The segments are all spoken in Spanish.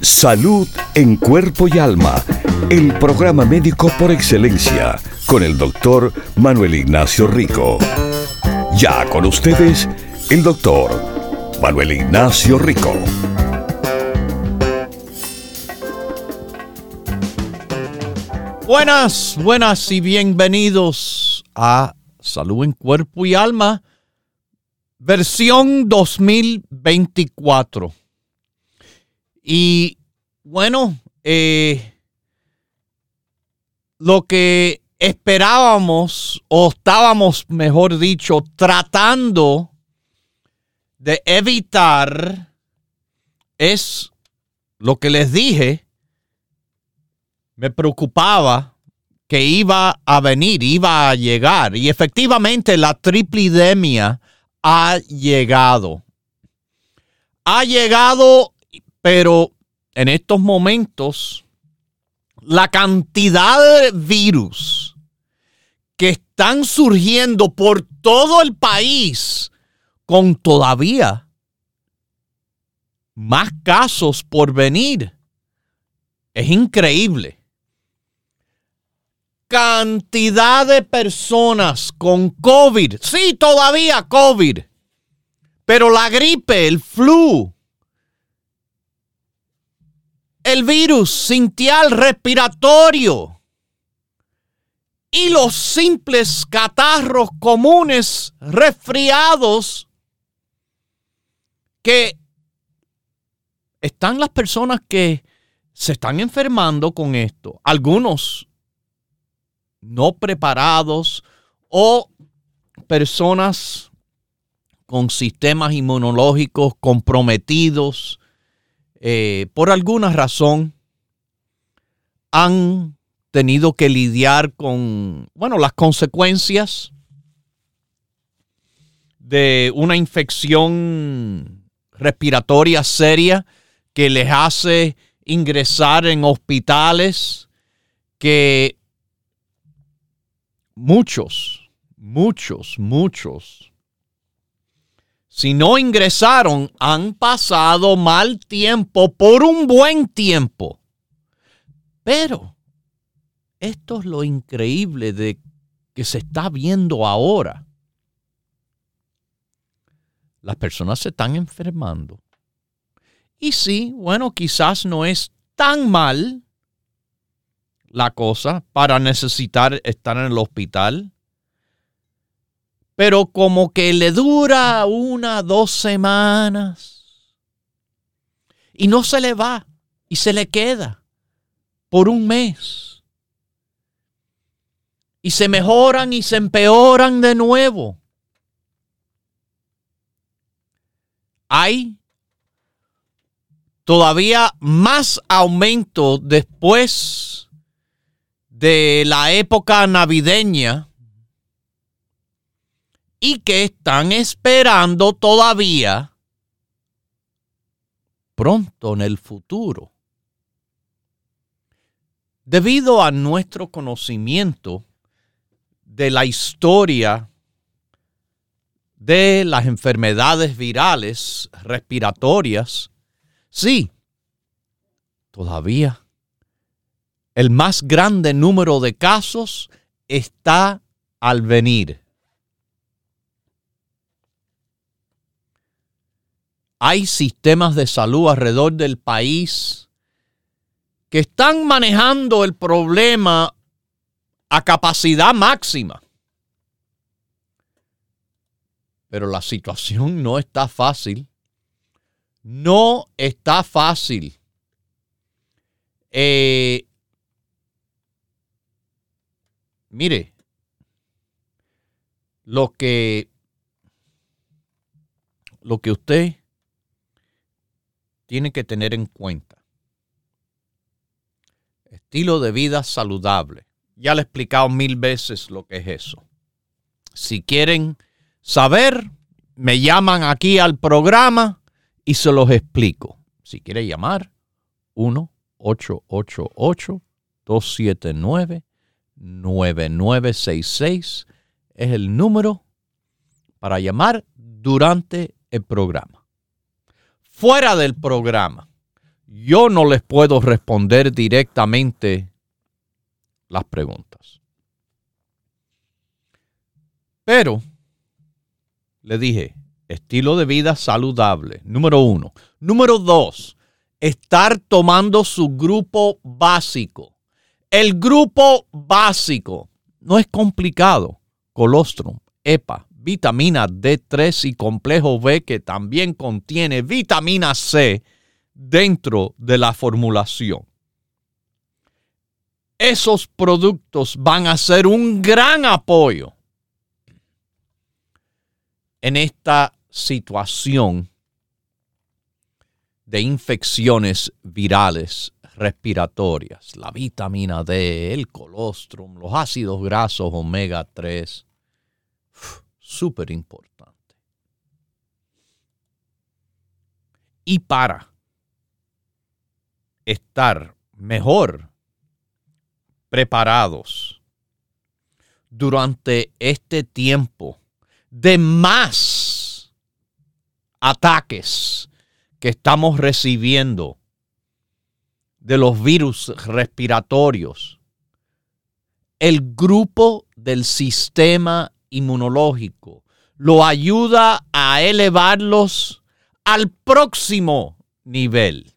Salud en cuerpo y alma. El programa médico por excelencia con el doctor Manuel Ignacio Rico. Ya con ustedes, el doctor Manuel Ignacio Rico. Buenas, buenas y bienvenidos a Salud en Cuerpo y Alma, versión 2024. Y bueno, eh, lo que esperábamos o estábamos, mejor dicho, tratando de evitar es lo que les dije, me preocupaba que iba a venir, iba a llegar. Y efectivamente la triplidemia ha llegado. Ha llegado, pero en estos momentos la cantidad de virus que están surgiendo por todo el país con todavía más casos por venir. Es increíble. Cantidad de personas con COVID. Sí, todavía COVID. Pero la gripe, el flu, el virus sintial respiratorio y los simples catarros comunes resfriados que están las personas que se están enfermando con esto. Algunos no preparados o personas con sistemas inmunológicos comprometidos eh, por alguna razón han tenido que lidiar con, bueno, las consecuencias de una infección respiratoria seria que les hace ingresar en hospitales que muchos, muchos, muchos si no ingresaron, han pasado mal tiempo por un buen tiempo. Pero esto es lo increíble de que se está viendo ahora. Las personas se están enfermando. Y sí, bueno, quizás no es tan mal la cosa para necesitar estar en el hospital pero como que le dura una, dos semanas y no se le va y se le queda por un mes. Y se mejoran y se empeoran de nuevo. Hay todavía más aumento después de la época navideña y que están esperando todavía pronto en el futuro. Debido a nuestro conocimiento de la historia de las enfermedades virales respiratorias, sí, todavía el más grande número de casos está al venir. Hay sistemas de salud alrededor del país que están manejando el problema a capacidad máxima. Pero la situación no está fácil. No está fácil. Eh, mire, lo que, lo que usted tiene que tener en cuenta. Estilo de vida saludable. Ya le he explicado mil veces lo que es eso. Si quieren saber, me llaman aquí al programa y se los explico. Si quiere llamar, 1-888-279-9966 es el número para llamar durante el programa. Fuera del programa, yo no les puedo responder directamente las preguntas. Pero le dije, estilo de vida saludable, número uno. Número dos, estar tomando su grupo básico. El grupo básico no es complicado. Colostrum, EPA, vitamina D3 y complejo B que también contiene vitamina C dentro de la formulación. Esos productos van a ser un gran apoyo en esta situación de infecciones virales respiratorias, la vitamina D, el colostrum, los ácidos grasos omega 3, súper importante. Y para estar mejor preparados durante este tiempo de más ataques que estamos recibiendo de los virus respiratorios, el grupo del sistema inmunológico lo ayuda a elevarlos al próximo nivel.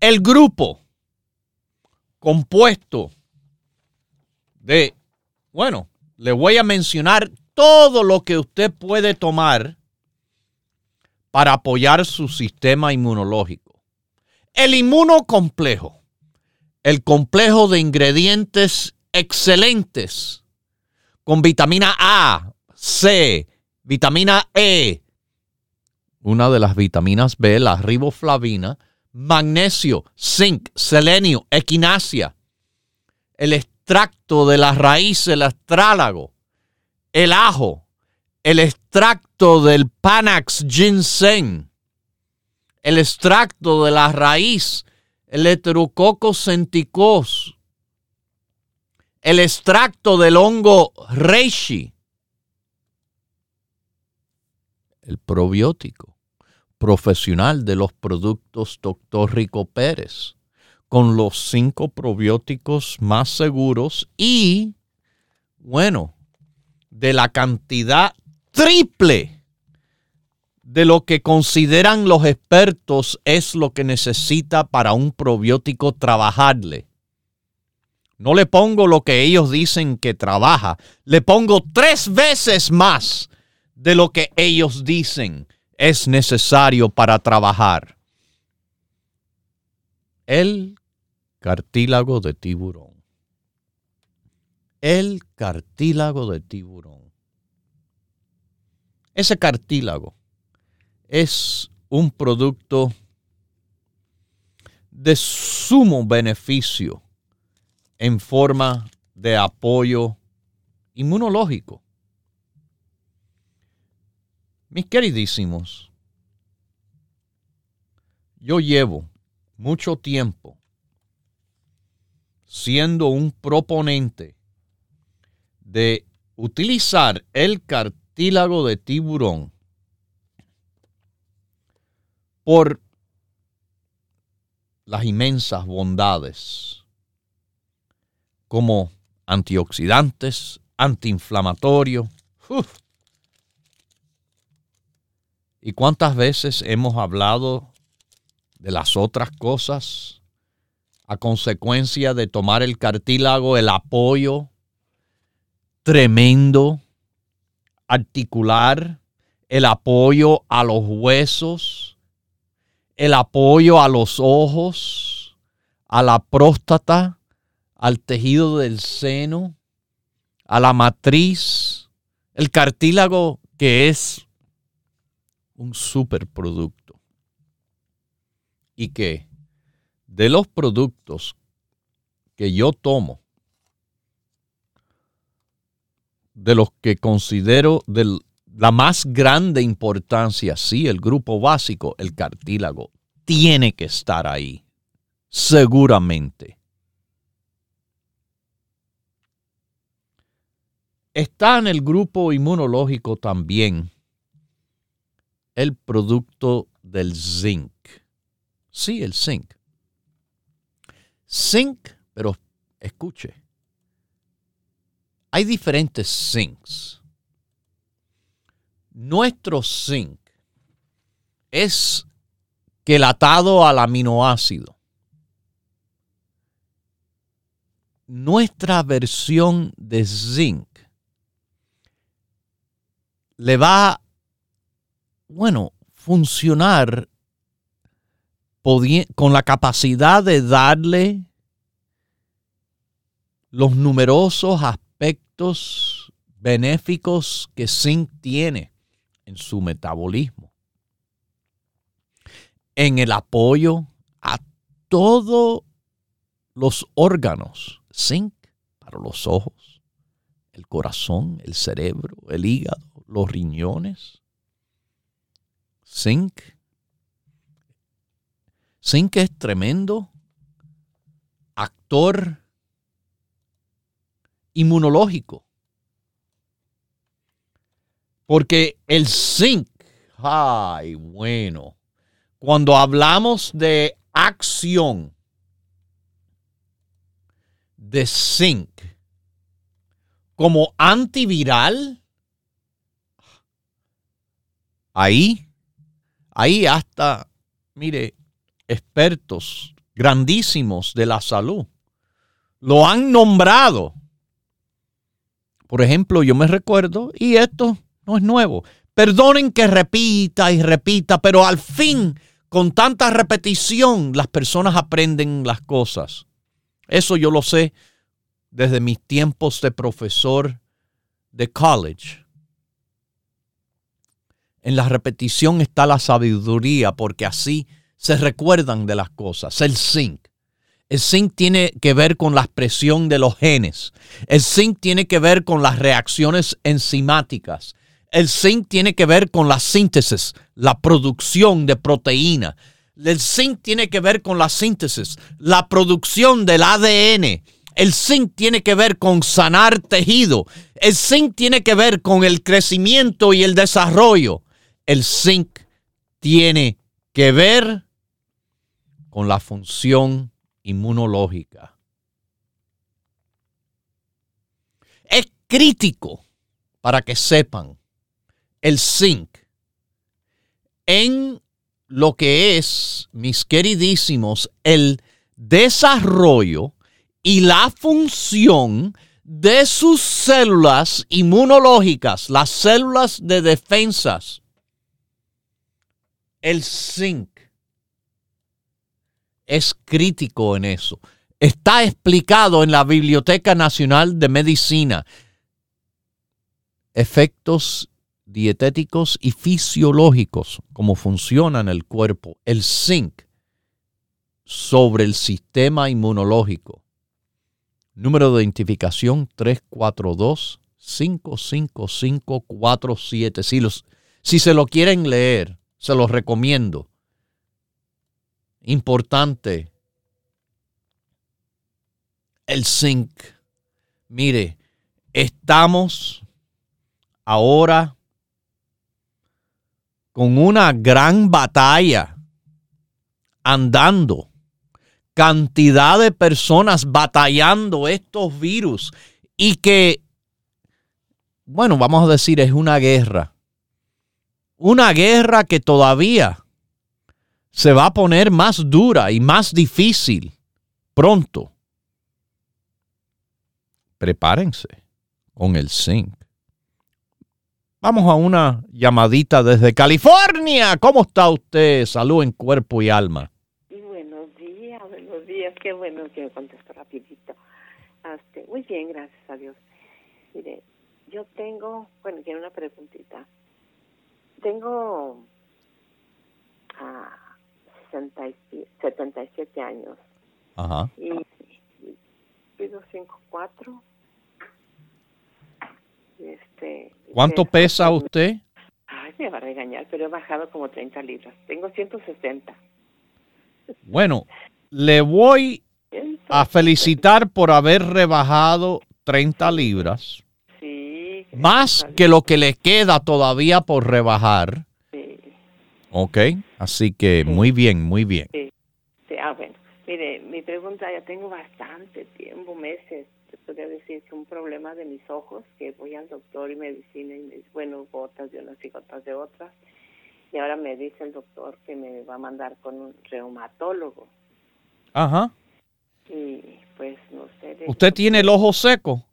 El grupo compuesto de, bueno, le voy a mencionar todo lo que usted puede tomar para apoyar su sistema inmunológico. El inmunocomplejo, el complejo de ingredientes excelentes con vitamina A, C, vitamina E, una de las vitaminas B, la riboflavina, magnesio, zinc, selenio, equinacia, el extracto de la raíz, el astrálago, el ajo, el extracto del Panax ginseng, el extracto de la raíz, el heterococcus centicos, el extracto del hongo reishi, el probiótico profesional de los productos Dr. Rico Pérez, con los cinco probióticos más seguros y, bueno, de la cantidad triple de lo que consideran los expertos es lo que necesita para un probiótico trabajarle. No le pongo lo que ellos dicen que trabaja, le pongo tres veces más de lo que ellos dicen es necesario para trabajar. El cartílago de tiburón. El cartílago de tiburón. Ese cartílago es un producto de sumo beneficio en forma de apoyo inmunológico. Mis queridísimos, yo llevo mucho tiempo siendo un proponente de utilizar el cartílago de tiburón por las inmensas bondades como antioxidantes, antiinflamatorio. ¿Y cuántas veces hemos hablado de las otras cosas a consecuencia de tomar el cartílago, el apoyo tremendo articular, el apoyo a los huesos, el apoyo a los ojos, a la próstata, al tejido del seno, a la matriz, el cartílago que es un superproducto. Y que de los productos que yo tomo, de los que considero de la más grande importancia, sí, el grupo básico, el cartílago, tiene que estar ahí, seguramente. Está en el grupo inmunológico también el producto del zinc. Sí, el zinc. Zinc, pero escuche, hay diferentes zincs. Nuestro zinc es quelatado al aminoácido. Nuestra versión de zinc le va, bueno, funcionar con la capacidad de darle los numerosos aspectos benéficos que zinc tiene en su metabolismo, en el apoyo a todos los órganos, zinc para los ojos, el corazón, el cerebro, el hígado, los riñones. Zinc. Zinc es tremendo actor inmunológico. Porque el zinc, ay, bueno, cuando hablamos de acción de zinc como antiviral, Ahí, ahí hasta, mire, expertos grandísimos de la salud lo han nombrado. Por ejemplo, yo me recuerdo, y esto no es nuevo, perdonen que repita y repita, pero al fin, con tanta repetición, las personas aprenden las cosas. Eso yo lo sé desde mis tiempos de profesor de college. En la repetición está la sabiduría, porque así se recuerdan de las cosas. El zinc. El zinc tiene que ver con la expresión de los genes. El zinc tiene que ver con las reacciones enzimáticas. El zinc tiene que ver con la síntesis, la producción de proteína. El zinc tiene que ver con la síntesis, la producción del ADN. El zinc tiene que ver con sanar tejido. El zinc tiene que ver con el crecimiento y el desarrollo el zinc tiene que ver con la función inmunológica. Es crítico para que sepan el zinc en lo que es, mis queridísimos, el desarrollo y la función de sus células inmunológicas, las células de defensas el zinc es crítico en eso. Está explicado en la Biblioteca Nacional de Medicina. Efectos dietéticos y fisiológicos, cómo funciona en el cuerpo, el zinc sobre el sistema inmunológico. Número de identificación 342 55547. Si, si se lo quieren leer, se los recomiendo. Importante. El zinc. Mire, estamos ahora con una gran batalla andando. Cantidad de personas batallando estos virus y que, bueno, vamos a decir, es una guerra una guerra que todavía se va a poner más dura y más difícil pronto. Prepárense con el zinc. Vamos a una llamadita desde California. ¿Cómo está usted? Salud en cuerpo y alma. Buenos días, buenos días. Qué bueno que me contestó rapidito. Este, muy bien, gracias a Dios. Mire, yo tengo, bueno, quiero una preguntita tengo uh, 77 años. Ajá. Y, pido 5'4". Este, ¿Cuánto este, pesa usted? Ay, me va a regañar, pero he bajado como 30 libras. Tengo 160. Bueno, le voy a felicitar por haber rebajado 30 libras. Más que lo que le queda todavía por rebajar. Sí, Ok, así que muy bien, muy bien. sí. Ah, bueno. Mire, mi pregunta, ya tengo bastante tiempo, meses, te podría decir que un problema de mis ojos, que voy al doctor y medicina y me dice, bueno, gotas de unas y gotas de otras. Y ahora me dice el doctor que me va a mandar con un reumatólogo. Ajá. Y pues no sé. ¿Usted tiene el ojo seco?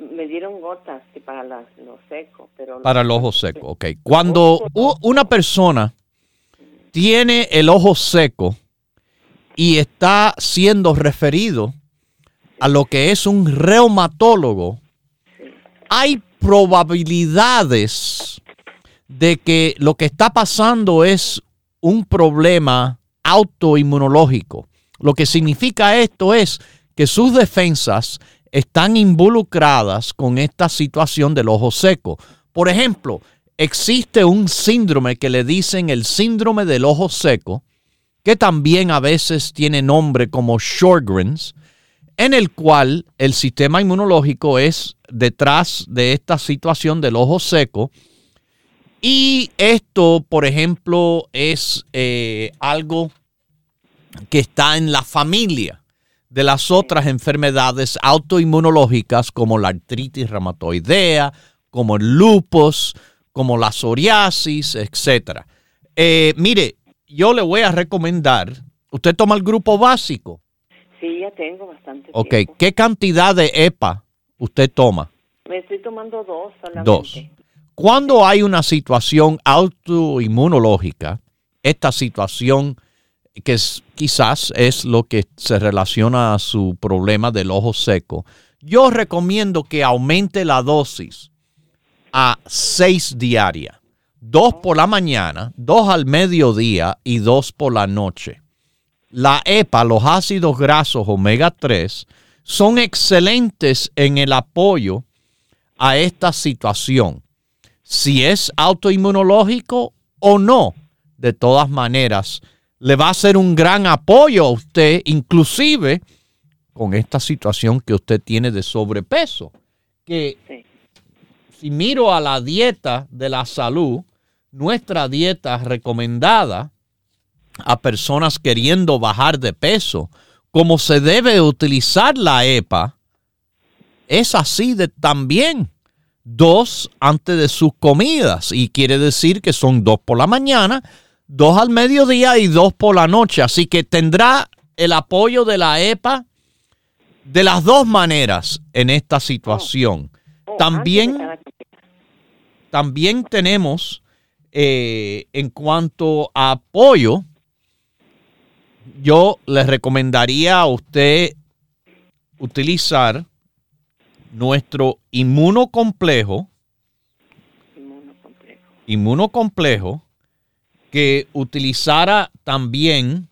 Me dieron gotas que para las, lo seco, pero... Para el ojo seco, ok. Cuando una persona tiene el ojo seco y está siendo referido a lo que es un reumatólogo, hay probabilidades de que lo que está pasando es un problema autoinmunológico. Lo que significa esto es que sus defensas están involucradas con esta situación del ojo seco. Por ejemplo, existe un síndrome que le dicen el síndrome del ojo seco, que también a veces tiene nombre como Sjogren's, en el cual el sistema inmunológico es detrás de esta situación del ojo seco. Y esto, por ejemplo, es eh, algo que está en la familia de las otras enfermedades autoinmunológicas como la artritis reumatoidea, como el lupus, como la psoriasis, etc. Eh, mire, yo le voy a recomendar, usted toma el grupo básico. Sí, ya tengo bastante Ok, tiempo. ¿qué cantidad de EPA usted toma? Me estoy tomando dos solamente. Dos. Cuando hay una situación autoinmunológica, esta situación que es- quizás es lo que se relaciona a su problema del ojo seco, yo recomiendo que aumente la dosis a seis diarias. Dos por la mañana, dos al mediodía y dos por la noche. La EPA, los ácidos grasos omega 3, son excelentes en el apoyo a esta situación. Si es autoinmunológico o no, de todas maneras, le va a ser un gran apoyo a usted, inclusive con esta situación que usted tiene de sobrepeso. Que Sí. si miro a la dieta de la salud, nuestra dieta recomendada a personas queriendo bajar de peso, como se debe utilizar la EPA, es así de también. Dos antes de sus comidas. Y quiere decir que son dos por la mañana, dos al mediodía y dos por la noche. Así que tendrá el apoyo de la EPA de las dos maneras en esta situación. Oh, También- de cada comida. También tenemos, eh, en cuanto a apoyo, yo les recomendaría a usted utilizar nuestro inmunocomplejo, Inmunocomplejo. inmunocomplejo, que utilizara también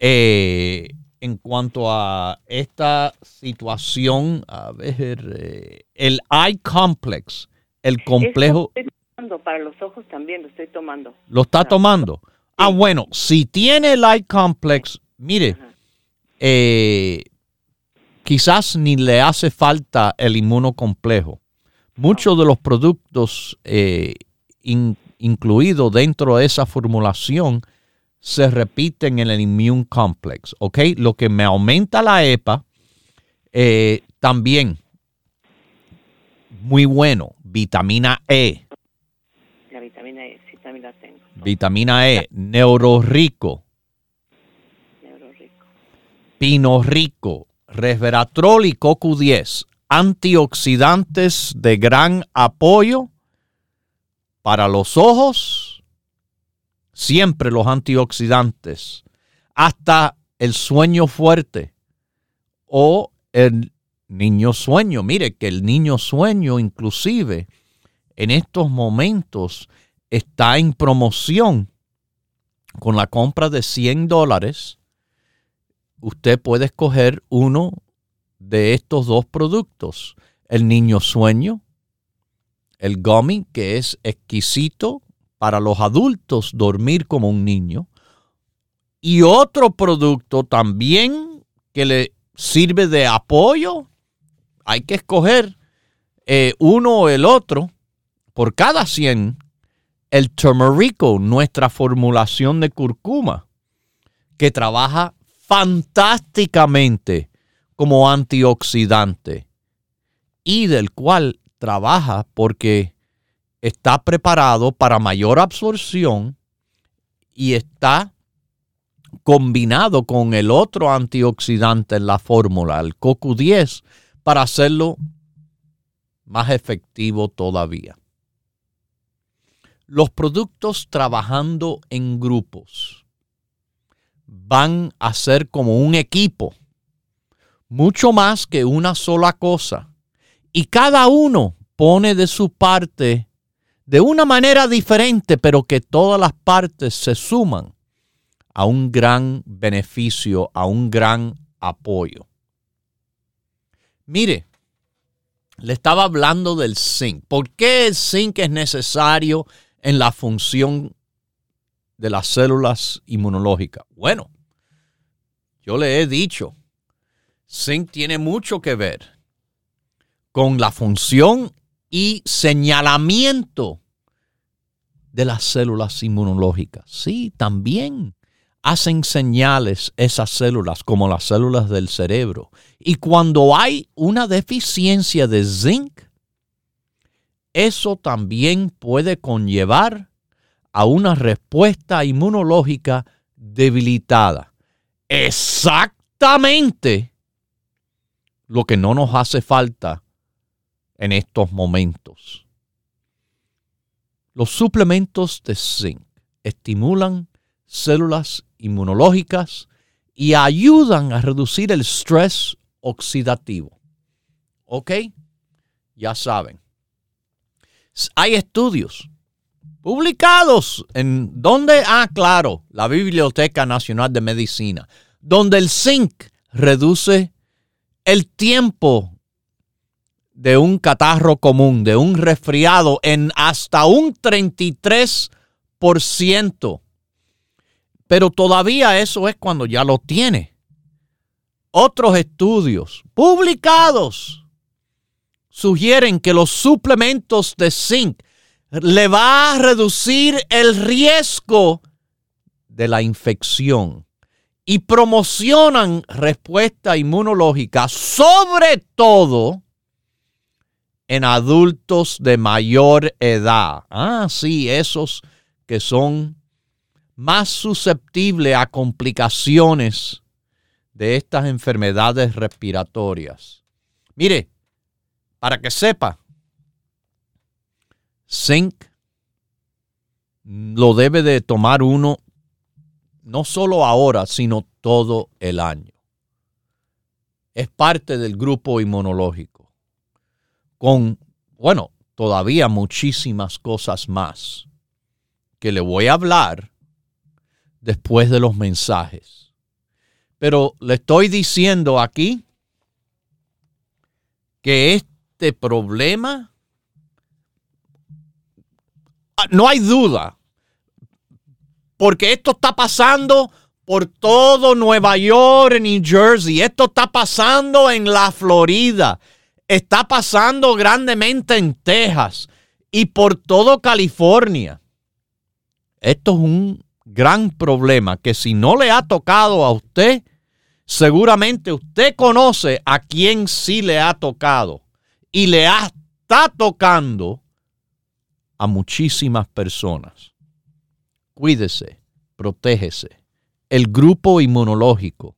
eh, en cuanto a esta situación, a ver, eh, el eye complex, el complejo. Esto estoy tomando para los ojos también lo estoy tomando. ¿Lo está tomando? Ah, bueno, si tiene el eye complex, mire, eh, quizás ni le hace falta el inmunocomplejo. Muchos de los productos in- incluidos dentro de esa formulación se repiten en el immune complex, ¿ok? Lo que me aumenta la EPA eh, también, muy bueno, vitamina E. La vitamina E, sí, también la tengo. Vitamina E, neurorico, Neuro rico. pino rico, resveratrol y CoQ10, antioxidantes de gran apoyo para los ojos, siempre los antioxidantes, hasta el sueño fuerte o el niño sueño. Mire que el niño sueño inclusive en estos momentos está en promoción con la compra de 100 dólares. Usted puede escoger uno de estos dos productos. El niño sueño, el gummy, que es exquisito para los adultos dormir como un niño. Y otro producto también que le sirve de apoyo. Hay que escoger eh, uno o el otro por cada 100. El turmerico, nuestra formulación de curcuma, que trabaja fantásticamente como antioxidante y del cual trabaja porque está preparado para mayor absorción y está combinado con el otro antioxidante en la fórmula, el CoQ10, para hacerlo más efectivo todavía. Los productos trabajando en grupos van a ser como un equipo, mucho más que una sola cosa. Y cada uno pone de su parte de una manera diferente, pero que todas las partes se suman a un gran beneficio, a un gran apoyo. Mire, le estaba hablando del zinc. ¿Por qué el zinc es necesario en la función de las células inmunológicas? Bueno, yo le he dicho, zinc tiene mucho que ver con la función y señalamiento de las células inmunológicas. Sí, también hacen señales esas células como las células del cerebro. Y cuando hay una deficiencia de zinc, eso también puede conllevar a una respuesta inmunológica debilitada. Exactamente lo que no nos hace falta en estos momentos. Los suplementos de zinc estimulan células inmunológicas y ayudan a reducir el estrés oxidativo. ¿Ok? Ya saben. Hay estudios publicados en donde, ah, claro, la Biblioteca Nacional de Medicina, donde el zinc reduce el tiempo de un catarro común, de un resfriado, en hasta un 33%. Pero todavía eso es cuando ya lo tiene. Otros estudios publicados sugieren que los suplementos de zinc le va a reducir el riesgo de la infección y promocionan respuesta inmunológica, sobre todo en adultos de mayor edad. Ah, sí, esos que son más susceptibles a complicaciones de estas enfermedades respiratorias. Mire, para que sepa, zinc lo debe de tomar uno no solo ahora, sino todo el año. Es parte del grupo inmunológico con, bueno, todavía muchísimas cosas más que le voy a hablar después de los mensajes. Pero le estoy diciendo aquí que este problema, ah, no hay duda, porque esto está pasando por todo Nueva York, New Jersey, esto está pasando en la Florida, está pasando grandemente en Texas y por todo California. Esto es un gran problema que si no le ha tocado a usted, seguramente usted conoce a quien sí le ha tocado y le está tocando a muchísimas personas. Cuídese, protégese. El grupo inmunológico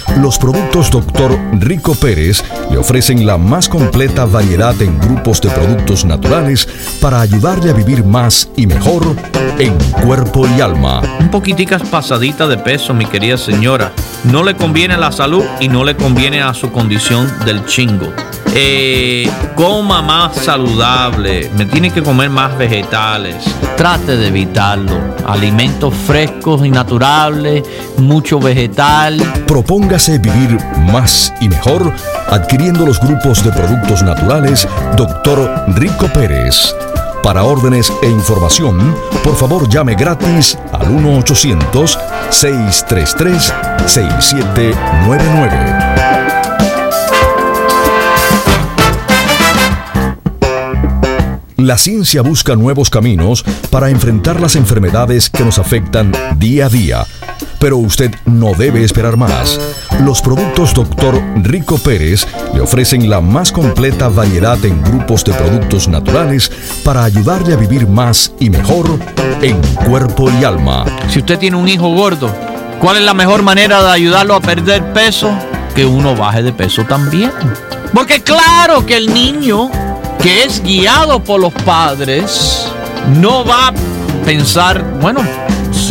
Los productos Dr. Rico Pérez le ofrecen la más completa variedad en grupos de productos naturales para ayudarle a vivir más y mejor en cuerpo y alma. Un poquiticas pasadita de peso, mi querida señora. No le conviene a la salud y no le conviene a su condición del chingo. Eh, coma más saludable, me tiene que comer más vegetales. Trate de evitarlo. Alimentos frescos y naturales, mucho vegetal. Vivir más y mejor adquiriendo los grupos de productos naturales Dr. Rico Pérez. Para órdenes e información, por favor llame gratis al 1-800-633-6799. La ciencia busca nuevos caminos para enfrentar las enfermedades que nos afectan día a día. Pero usted no debe esperar más. Los productos Dr. Rico Pérez le ofrecen la más completa variedad en grupos de productos naturales para ayudarle a vivir más y mejor en cuerpo y alma. Si usted tiene un hijo gordo, ¿cuál es la mejor manera de ayudarlo a perder peso? Que uno baje de peso también. Porque claro que el niño que es guiado por los padres, no va a pensar, bueno,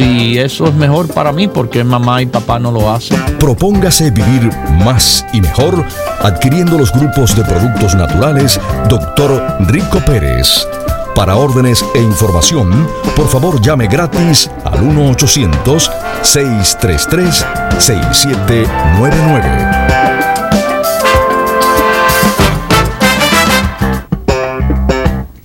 si eso es mejor para mí, porque mamá y papá no lo hacen? Propóngase vivir más y mejor adquiriendo los grupos de productos naturales Dr. Rico Pérez. Para órdenes e información, por favor llame gratis al 1-800-633-6799.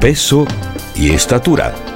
peso y estatura.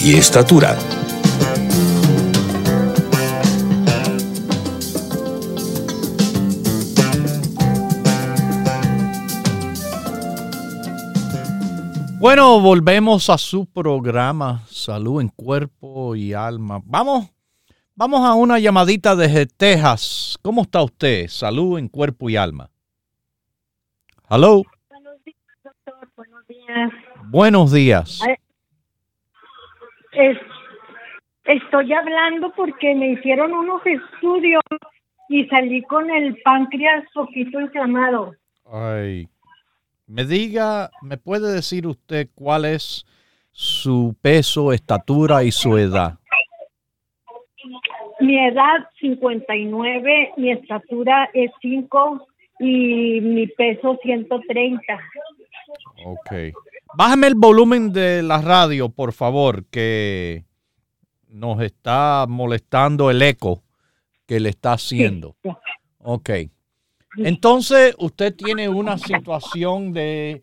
y estatura. Bueno, volvemos a su programa Salud en Cuerpo y Alma. Vamos, vamos a una llamadita desde Texas. ¿Cómo está usted? Salud en Cuerpo y Alma. Hello. Buenos días, doctor. Buenos días. Buenos días. Estoy hablando porque me hicieron unos estudios y salí con el páncreas poquito inflamado. Ay, me diga, ¿me puede decir usted cuál es su peso, estatura y su edad? Mi edad 59, mi estatura es 5 y mi peso 130. Ok. Bájame el volumen de la radio, por favor, que nos está molestando el eco que le está haciendo. Ok. Entonces, usted tiene una situación de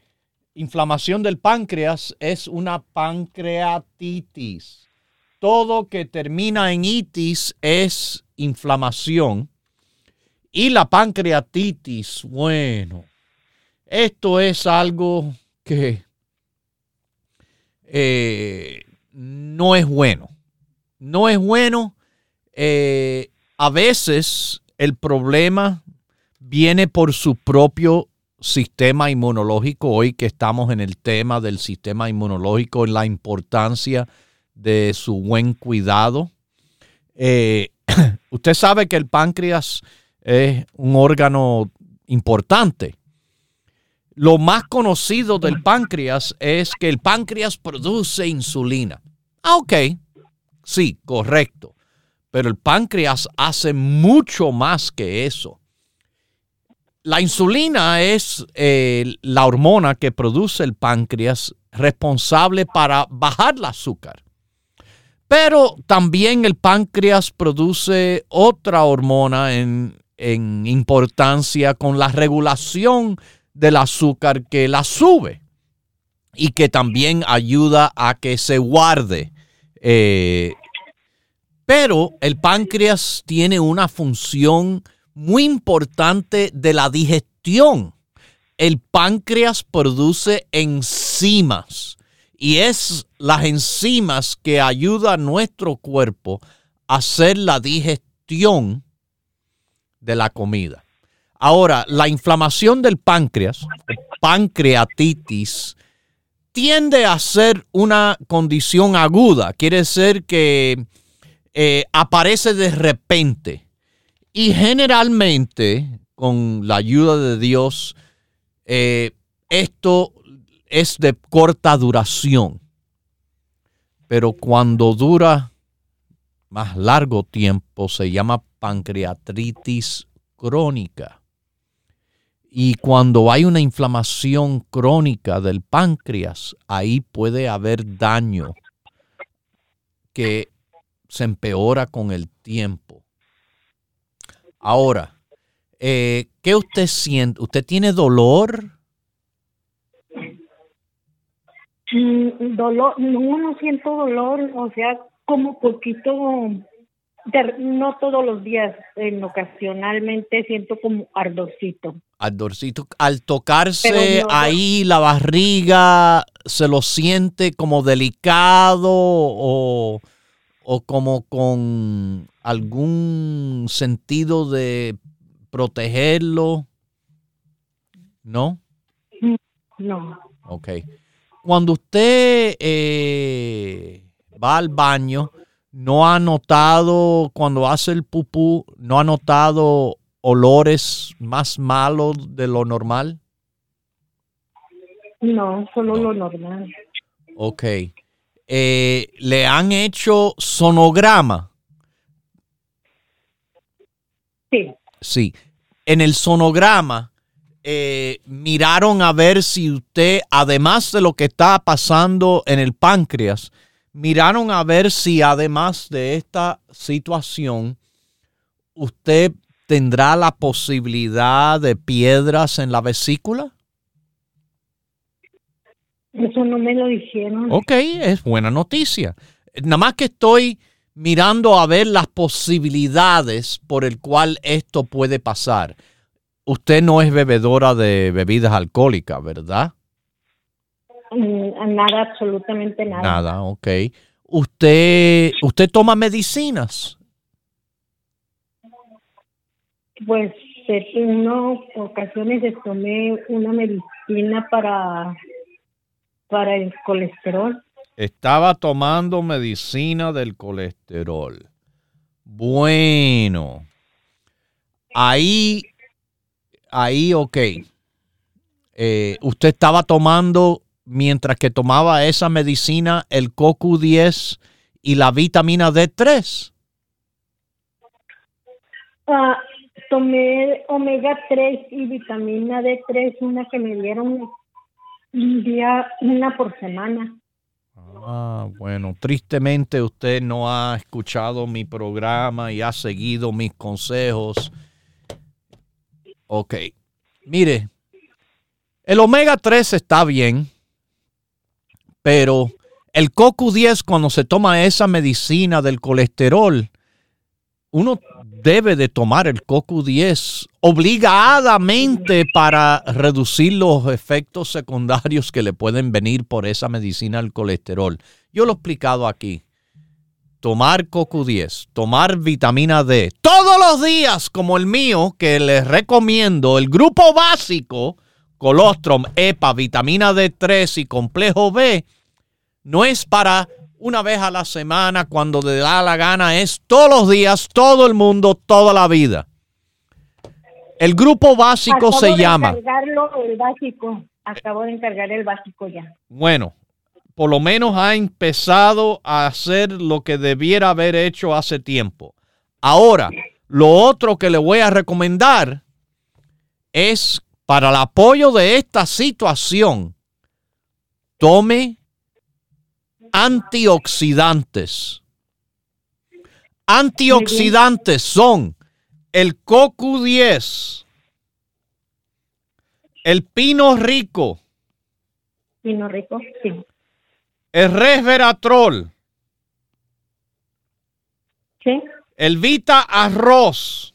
inflamación del páncreas, es una pancreatitis. Todo que termina en itis es inflamación. Y la pancreatitis, bueno, esto es algo que eh, no es bueno. No es bueno. Eh, a veces el problema viene por su propio sistema inmunológico. Hoy que estamos en el tema del sistema inmunológico, la importancia de su buen cuidado. Eh, usted sabe que el páncreas es un órgano importante. Lo más conocido del páncreas es que el páncreas produce insulina. Ah, ok. Sí, correcto. Pero el páncreas hace mucho más que eso. La insulina es eh, la hormona que produce el páncreas responsable para bajar el azúcar. Pero también el páncreas produce otra hormona en, importancia con la regulación del azúcar que la sube y que también ayuda a que se guarde. Eh, pero el páncreas tiene una función muy importante de la digestión. El páncreas produce enzimas y es las enzimas que ayudan a nuestro cuerpo a hacer la digestión de la comida. Ahora, la inflamación del páncreas, pancreatitis, tiende a ser una condición aguda. Quiere decir que eh, aparece de repente y generalmente, con la ayuda de Dios, eh, esto es de corta duración. Pero cuando dura más largo tiempo, se llama pancreatitis crónica. Y cuando hay una inflamación crónica del páncreas, ahí puede haber daño que se empeora con el tiempo. Ahora, eh, ¿qué usted siente? ¿Usted tiene dolor? Mm, dolor, no, no siento dolor, o sea, como poquito, no todos los días, en ocasionalmente siento como ardorcito. Ardorcito, al tocarse ahí la barriga, ¿se lo siente como delicado o, o como con algún sentido de protegerlo? ¿No? No. Ok. Cuando usted eh, va al baño, ¿no ha notado, cuando hace el pupú, no ha notado olores más malos de lo normal? No, solo lo normal. Ok. Eh, ¿Le han hecho sonograma? Sí. Sí. En el sonograma eh, miraron a ver si usted, además de lo que está pasando en el páncreas, miraron a ver si además de esta situación, usted tendrá la posibilidad de piedras en la vesícula? Eso no me lo dijeron. Ok, es buena noticia. Nada más que estoy mirando a ver las posibilidades por el cual esto puede pasar. Usted no es bebedora de bebidas alcohólicas, ¿verdad? Mm, Nada, absolutamente nada. Nada, ok. ¿Usted, usted toma medicinas? Pues en unas ocasiones tomé una medicina para, para el colesterol. Estaba tomando medicina del colesterol. Bueno, ahí, ahí, ok. Eh, usted estaba tomando, mientras que tomaba esa medicina, el CoQ10 y la vitamina D3. Ah, tomé omega 3 y vitamina D3, una que me dieron un día, una por semana. Ah, bueno, tristemente usted no ha escuchado mi programa y ha seguido mis consejos. Ok, mire, el omega 3 está bien, pero el CoQ10 cuando se toma esa medicina del colesterol, uno debe de tomar el CoQ10 obligadamente para reducir los efectos secundarios que le pueden venir por esa medicina del colesterol. Yo lo he explicado aquí. Tomar CoQ10, tomar vitamina D todos los días como el mío, que les recomiendo, el grupo básico, colostrum, EPA, vitamina D3 y complejo B, no es para una vez a la semana, cuando le da la gana, es todos los días, todo el mundo, toda la vida. El grupo básico Acabo se de llama. encargarlo, el básico. Acabo de encargar el básico ya. Bueno, por lo menos ha empezado a hacer lo que debiera haber hecho hace tiempo. Ahora, lo otro que le voy a recomendar es para el apoyo de esta situación, tome antioxidantes. Antioxidantes son el CoQ10, el pino rico, Vino rico, sí. el resveratrol, Sí, el Vita Arroz.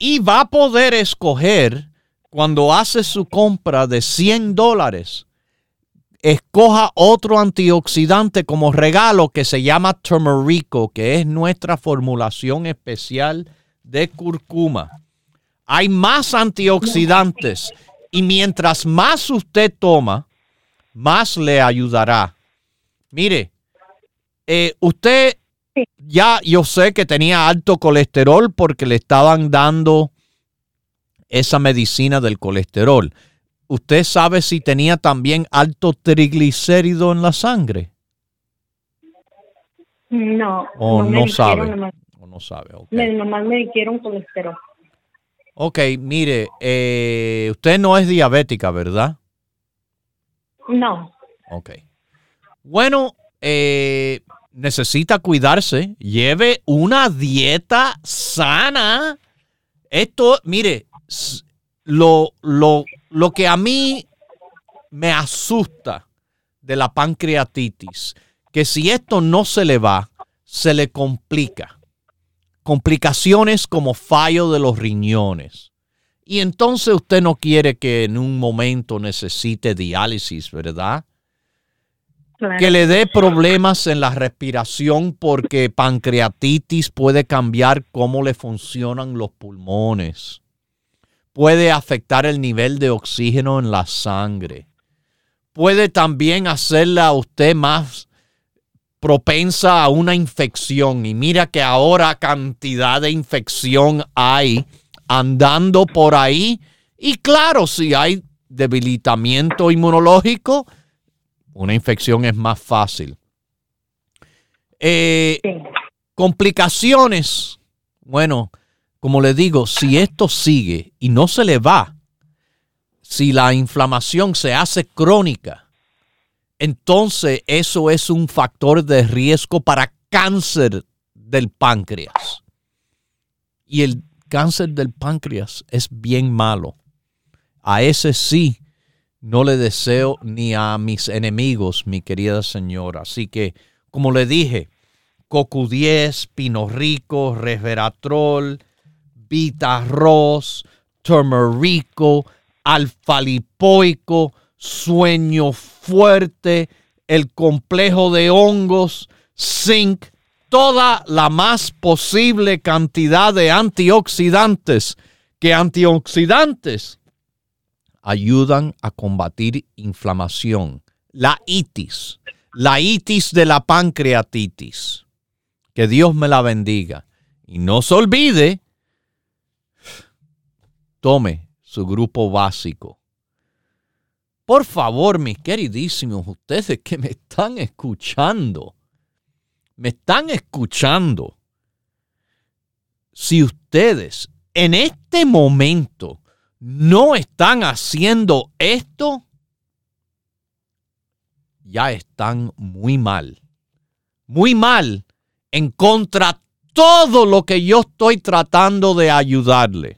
Y va a poder escoger cuando hace su compra de 100 dólares. Escoja otro antioxidante como regalo que se llama Turmerico, que es nuestra formulación especial de curcuma. Hay más antioxidantes y mientras más usted toma, más le ayudará. Mire, eh, usted ya yo sé que tenía alto colesterol porque le estaban dando esa medicina del colesterol. ¿Usted sabe si tenía también alto triglicérido en la sangre? no. ¿O no, dijeron sabe? Nomás ¿O no sabe? ok. me, nomás me dijeron colesterol. Ok, mire, eh, usted no es diabética, ¿verdad? No. Ok. Bueno, eh, necesita cuidarse. Lleve una dieta sana. Esto, mire, lo, lo, lo que a mí me asusta de la pancreatitis, que si esto no se le va, se le complica. Complicaciones como fallo de los riñones. Y entonces usted no quiere que en un momento necesite diálisis, ¿verdad? Claro. que le dé problemas en la respiración porque pancreatitis puede cambiar cómo le funcionan los pulmones. Puede afectar el nivel de oxígeno en la sangre. Puede también hacerla a usted más propensa a una infección. Y mira que ahora cantidad de infección hay andando por ahí. Y claro, si hay debilitamiento inmunológico, una infección es más fácil. Eh, complicaciones. Bueno, como le digo, si esto sigue y no se le va, si la inflamación se hace crónica, entonces eso es un factor de riesgo para cáncer del páncreas. Y el cáncer del páncreas es bien malo. A ese sí no le deseo ni a mis enemigos, mi querida señora. Así que, como le dije, CoQ10, Pino Rico, Resveratrol, Vita-Ros, Turmerico, Alfa-Lipoico, Sueño Fuerte, el complejo de hongos, zinc, toda la más posible cantidad de antioxidantes, que antioxidantes ayudan a combatir inflamación, la itis, la itis de la pancreatitis. Que Dios me la bendiga. Y no se olvide, tome su grupo básico. Por favor, mis queridísimos, ustedes que me están escuchando, me están escuchando. Si ustedes en este momento no están haciendo esto, ya están muy mal. Muy mal en contra todo lo que yo estoy tratando de ayudarle.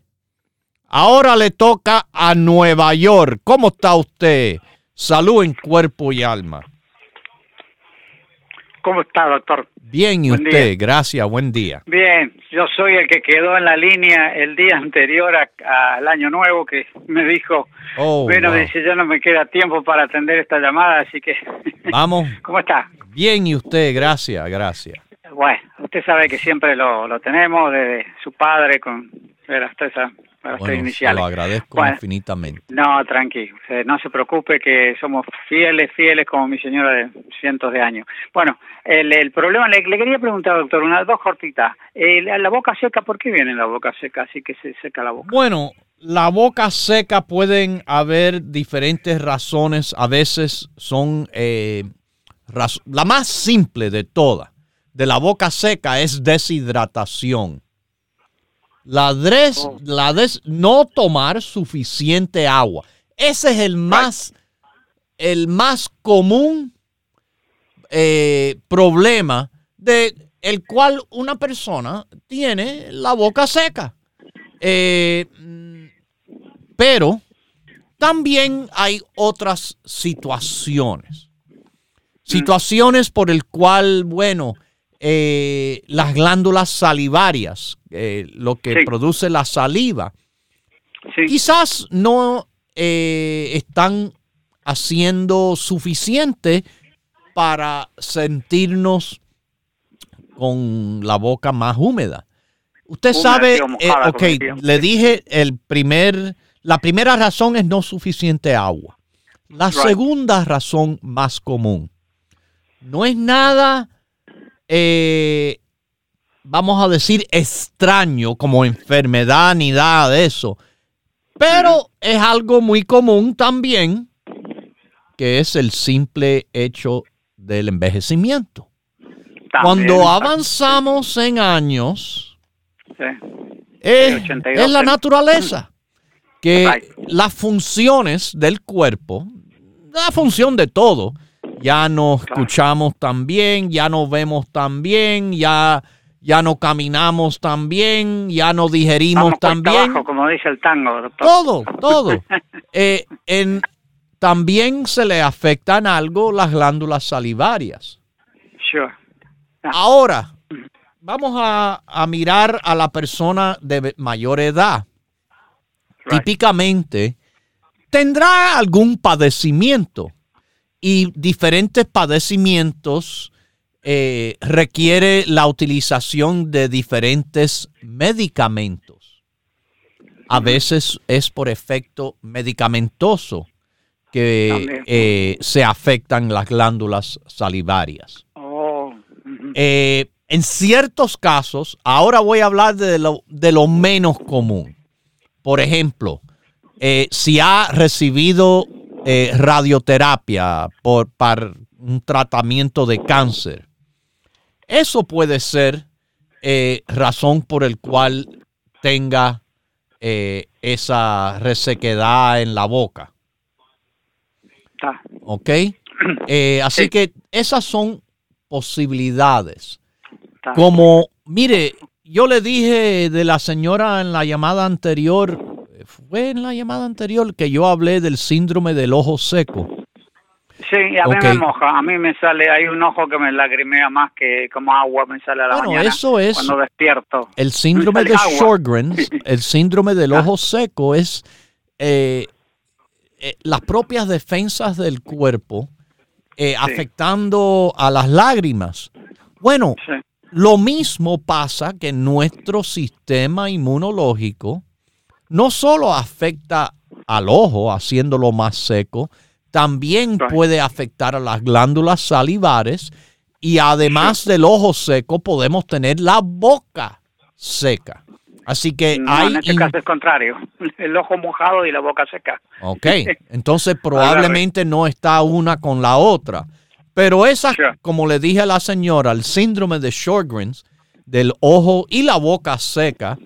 Ahora le toca a Nueva York. ¿Cómo está usted? Salud en cuerpo y alma. ¿Cómo está, doctor? Bien, y usted, gracias, buen día. Bien, yo soy el que quedó en la línea el día anterior al Año Nuevo que me dijo, Oh, bueno, wow. dice, ya no me queda tiempo para atender esta llamada, así que... Vamos. ¿Cómo está? Bien, y usted, gracias, gracias. Bueno, usted sabe que siempre lo, lo tenemos desde su padre con hasta esa para Bueno, se iniciales. lo agradezco Bueno. infinitamente. No, tranquilo, eh, no se preocupe que somos fieles, fieles como mi señora de cientos de años. Bueno, el, el problema, le, le quería preguntar, doctor, unas dos cortitas. Eh, la, la boca seca, ¿por qué viene la boca seca? Así que se seca la boca. Bueno, la boca seca pueden haber diferentes razones. A veces son eh, la más simple de todas. De la boca seca es deshidratación. La, dres- Oh. la des- no tomar suficiente agua. Ese es el más, el más común eh, problema de el cual una persona tiene la boca seca. Eh, mm, pero también hay otras situaciones. Situaciones por el cual, bueno, eh, las glándulas salivarias, eh, lo que Sí. produce la saliva, Sí, quizás no eh, están haciendo suficiente para sentirnos con la boca más húmeda. Usted Húmeda, sabe, mojada, ok, le dije el primer, la primera razón es no suficiente agua. La Right. segunda razón más común no es nada, eh, vamos a decir, extraño como enfermedad ni nada de eso, pero es algo muy común también, que es el simple hecho del envejecimiento. también, Cuando avanzamos en años, Sí. es, 82 es la naturaleza. Que las funciones del cuerpo, la función de todo, ya no escuchamos tan bien, ya no vemos tan bien, ya, ya no caminamos tan bien, ya no digerimos Vamos tan bien. abajo, como dice el tango, doctor. Todo, todo. Eh, en- también se le afectan algo las glándulas salivarias. Sure. Ahora, vamos a, a mirar a la persona de mayor edad. Right. Típicamente tendrá algún padecimiento y diferentes padecimientos eh, requiere la utilización de diferentes medicamentos. A veces es por efecto medicamentoso que eh, se afectan las glándulas salivarias. Oh. Eh, en ciertos casos, ahora voy a hablar de lo, de lo menos común. Por ejemplo, eh, si ha recibido eh, radioterapia por, para un tratamiento de cáncer, eso puede ser eh, razón por el cual tenga eh, esa resequedad en la boca. Está. ¿Ok? Eh, así Sí. que esas son posibilidades. está. Como, mire, yo le dije de la señora en la llamada anterior, fue en la llamada anterior que yo hablé del síndrome del ojo seco. Sí, a mí me moja, a mí me sale, hay un ojo que me lagrimea más que como agua me sale a la Bueno, mañana eso es cuando despierto. el síndrome de agua. Sjogren's, el síndrome del Ah. ojo seco es eh, eh, las propias defensas del cuerpo eh, afectando a las lágrimas. Bueno, Sí, Lo mismo pasa que nuestro sistema inmunológico no solo afecta al ojo haciéndolo más seco, también puede afectar a las glándulas salivares y además del ojo seco podemos tener la boca seca. Así que no, hay... en este caso es contrario, el ojo mojado y la boca seca. Ok, entonces probablemente no está una con la otra. Pero esa, Sure. como le dije a la señora, el síndrome de Sjogren's, del ojo y la boca seca,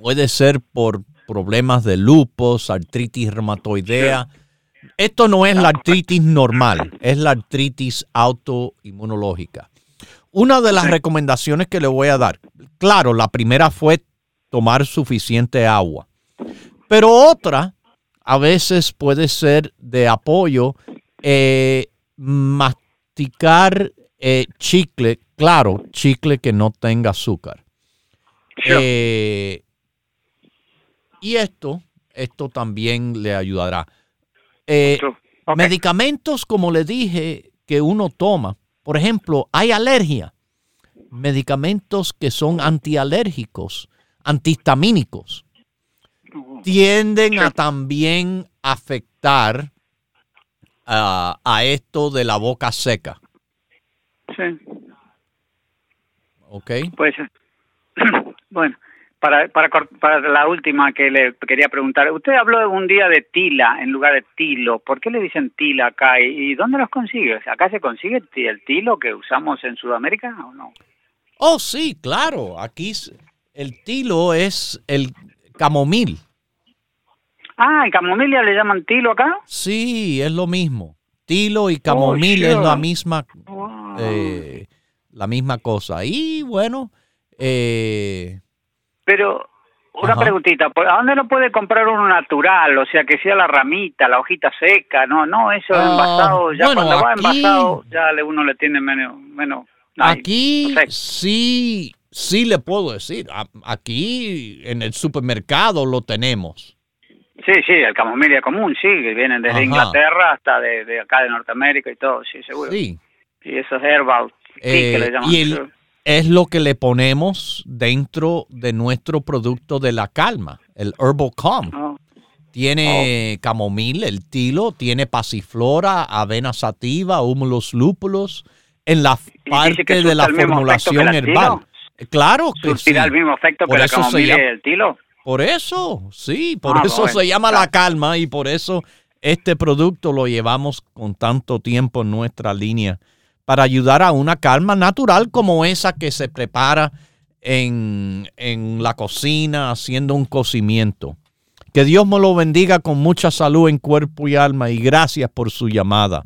puede ser por problemas de lupus, artritis reumatoidea. Esto no es la artritis normal, es la artritis autoinmunológica. Una de las recomendaciones que le voy a dar, claro, la primera fue tomar suficiente agua. Pero otra, a veces puede ser de apoyo, eh, masticar eh, chicle, claro, chicle que no tenga azúcar. Eh, y esto, esto también le ayudará. Eh. Medicamentos, como le dije, que uno toma. Por ejemplo, hay alergia. Medicamentos que son antialérgicos, antihistamínicos, tienden a también afectar a esto de la boca seca. Sí, ¿Ok? puede ser. bueno, para, para, para la última que le quería preguntar, usted habló un día de tila en lugar de tilo. ¿Por qué le dicen tila acá? ¿Y, dónde los consigue? ¿Acá se consigue el tilo que usamos en Sudamérica o no? Oh, sí, claro. Aquí el tilo es el camomil. Ah, ¿y camomilla le llaman tilo acá? Sí, es lo mismo. Tilo y camomil es la misma, Wow. eh, la misma cosa. Y bueno, eh, Pero una Ajá. preguntita, ¿por- ¿a dónde no puede comprar uno natural? O sea, que sea la ramita, la hojita seca, no, no, eso Ah, envasado, ya bueno, cuando va aquí- envasado, ya uno le tiene menos, menos. aquí no sé. sí, sí le puedo decir. Aquí en el supermercado lo tenemos. Sí, sí, el camomilla común, sí, que vienen desde Ajá. Inglaterra hasta de, de acá de Norteamérica y todo, sí, seguro. Sí. Y esos herbal, sí, Eh, que le llaman. y el-. Es lo que le ponemos dentro de nuestro producto de la calma, el Herbal Calm. Oh, Tiene camomil, el tilo, tiene pasiflora, avena sativa, humulus lúpulos, en la parte de la formulación la herbal. tilo? Claro que sí. ¿Surtirá el mismo efecto Por que la eso se camomilla llama- y el tilo? Por eso, sí, por Ah, eso bueno, se llama la calma y por eso este producto lo llevamos con tanto tiempo en nuestra línea para ayudar a una calma natural como esa que se prepara en, en la cocina haciendo un cocimiento. Que Dios me lo bendiga con mucha salud en cuerpo y alma y gracias por su llamada.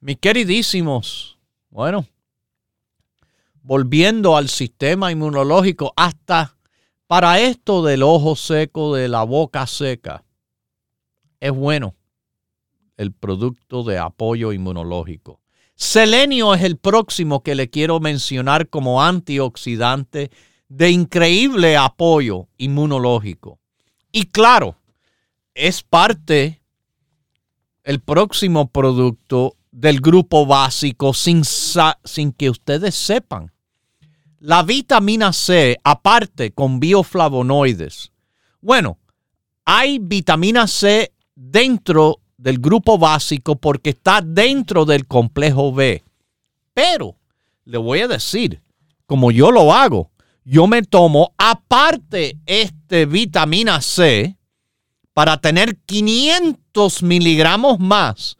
Mis queridísimos, bueno, volviendo al sistema inmunológico hasta para esto del ojo seco, de la boca seca, es bueno el producto de apoyo inmunológico. Selenio es el próximo que le quiero mencionar como antioxidante de increíble apoyo inmunológico. Y claro, es parte, el próximo producto del grupo básico sin, sin que ustedes sepan. La vitamina C, aparte con bioflavonoides. Bueno, hay vitamina C dentro del grupo básico porque está dentro del complejo B. Pero le voy a decir, como yo lo hago, yo me tomo aparte este vitamina C para tener 500 miligramos más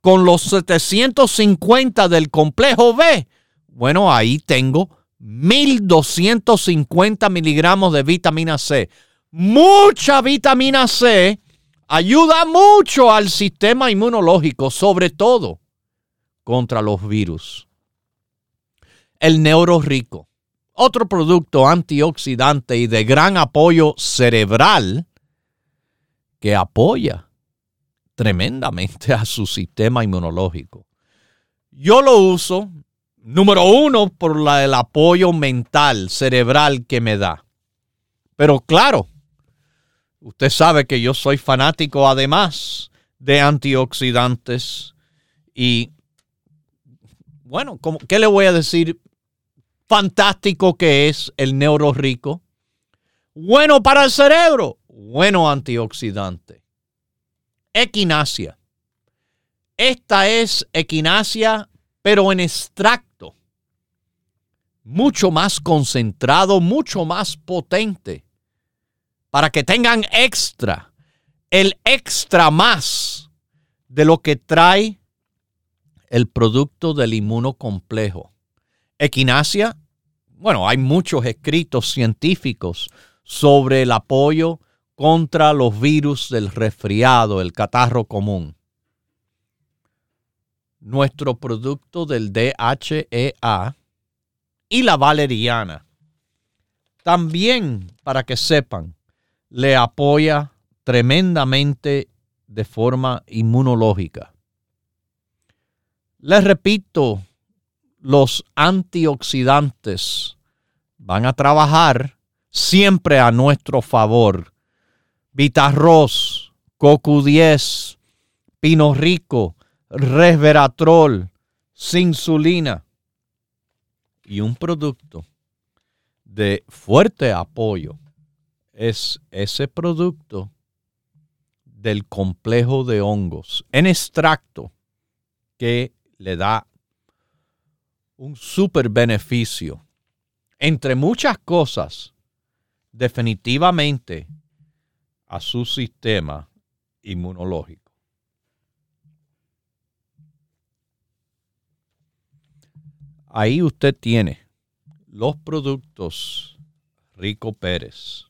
con los 750 del complejo B. Bueno, ahí tengo 1250 miligramos de vitamina C. Mucha vitamina C ayuda mucho al sistema inmunológico, sobre todo contra los virus. El neuro rico, otro producto antioxidante y de gran apoyo cerebral que apoya tremendamente a su sistema inmunológico. Yo lo uso, número uno, por la, el apoyo mental, cerebral que me da. Pero claro, usted sabe que yo soy fanático además de antioxidantes y bueno, ¿qué le voy a decir? Fantástico que es el neuro rico. Bueno para el cerebro, bueno antioxidante. Equinacia. Esta es equinacia, pero en extracto. Mucho más concentrado, mucho más potente. Para que tengan extra, el extra más de lo que trae el producto del inmunocomplejo. Equinacia, bueno, hay muchos escritos científicos sobre el apoyo contra los virus del resfriado, el catarro común. Nuestro producto del DHEA y la valeriana. También, para que sepan, le apoya tremendamente de forma inmunológica. Les repito, los antioxidantes van a trabajar siempre a nuestro favor. Vitarroz, CoQ10, Pino Rico, Resveratrol, Insulina y un producto de fuerte apoyo es ese producto del complejo de hongos en extracto que le da un super beneficio. Entre muchas cosas, definitivamente a su sistema inmunológico. Ahí usted tiene los productos Rico Pérez.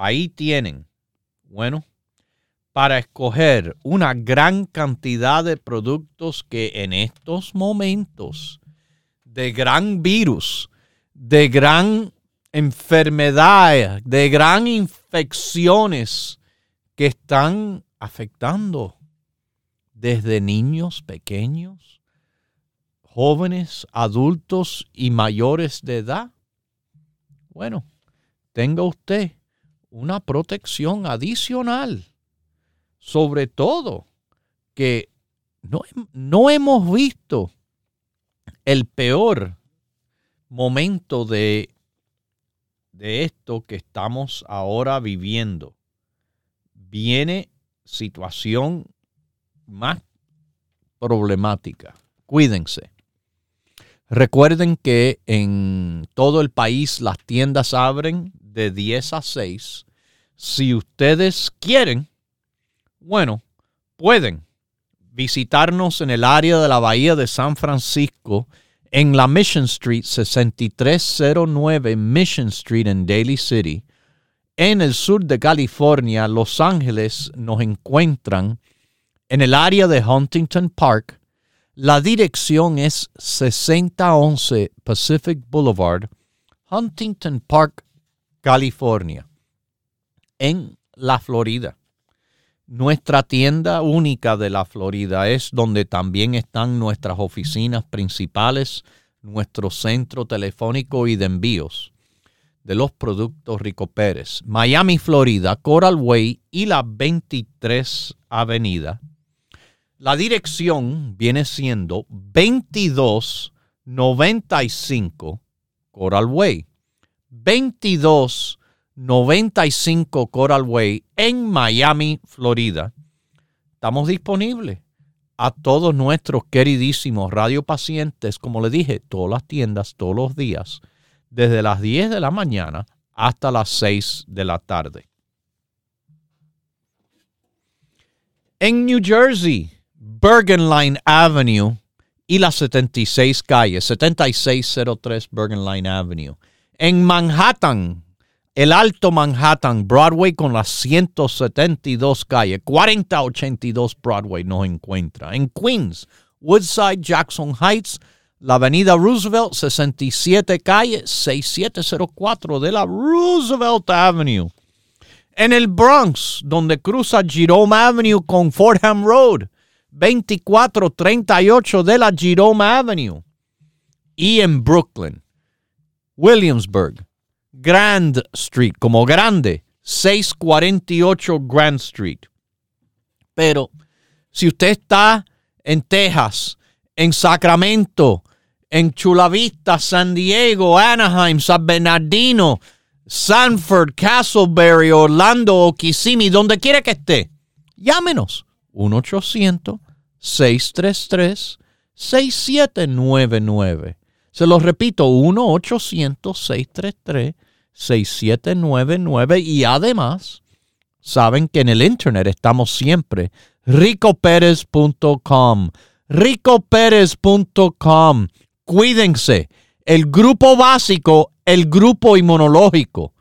Ahí tienen, bueno, para escoger una gran cantidad de productos que en estos momentos de gran virus, de gran enfermedad, de gran infecciones que están afectando desde niños pequeños, jóvenes, adultos y mayores de edad. Bueno, tenga usted una protección adicional sobre todo que no, no hemos visto el peor momento de, de esto que estamos ahora viviendo. Viene situación más problemática. Cuídense. Recuerden que en todo el país las tiendas abren de 10 a 6. Si ustedes quieren, bueno, pueden visitarnos en el área de la Bahía de San Francisco, en la Mission Street, 6309 Mission Street en Daly City. En el sur de California, Los Ángeles, nos encuentran en el área de Huntington Park. La dirección es 6011 Pacific Boulevard, Huntington Park, California, en la Florida. Nuestra tienda única de la Florida es donde también están nuestras oficinas principales, nuestro centro telefónico y de envíos de los productos Rico Pérez. Miami, Florida, Coral Way y la 23 Avenida. La dirección viene siendo 2295 Coral Way. 22 95 Coral Way en Miami, Florida. Estamos disponibles a todos nuestros queridísimos radiopacientes, como le dije, todas las tiendas, todos los días, desde las 10 de la mañana hasta las 6 de la tarde. En New Jersey, Bergen Line Avenue y la 76 calle, 7603 Bergen Line Avenue. En Manhattan, el Alto Manhattan, Broadway con las 172 calle, 4082 Broadway nos encuentra. En Queens, Woodside, Jackson Heights, la avenida Roosevelt, 67 calle, 6704 de la Roosevelt Avenue. En el Bronx, donde cruza Jerome Avenue con Fordham Road, 2438 de la Jerome Avenue. Y en Brooklyn, Williamsburg, Grand Street, como grande, 648 Grand Street. Pero si usted está en Texas, en Sacramento, en Chula Vista, San Diego, Anaheim, San Bernardino, Sanford, Castleberry, Orlando o donde quiera que esté, llámenos 1-800-633-6799. Se los repito, 1-800-633-6799 y además saben que en el internet estamos siempre ricoperez.com ricoperez.com Cuídense. El grupo básico, el grupo inmunológico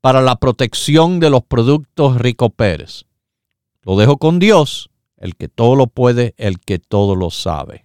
para la protección de los productos Rico Pérez. Lo dejo con Dios, el que todo lo puede, el que todo lo sabe.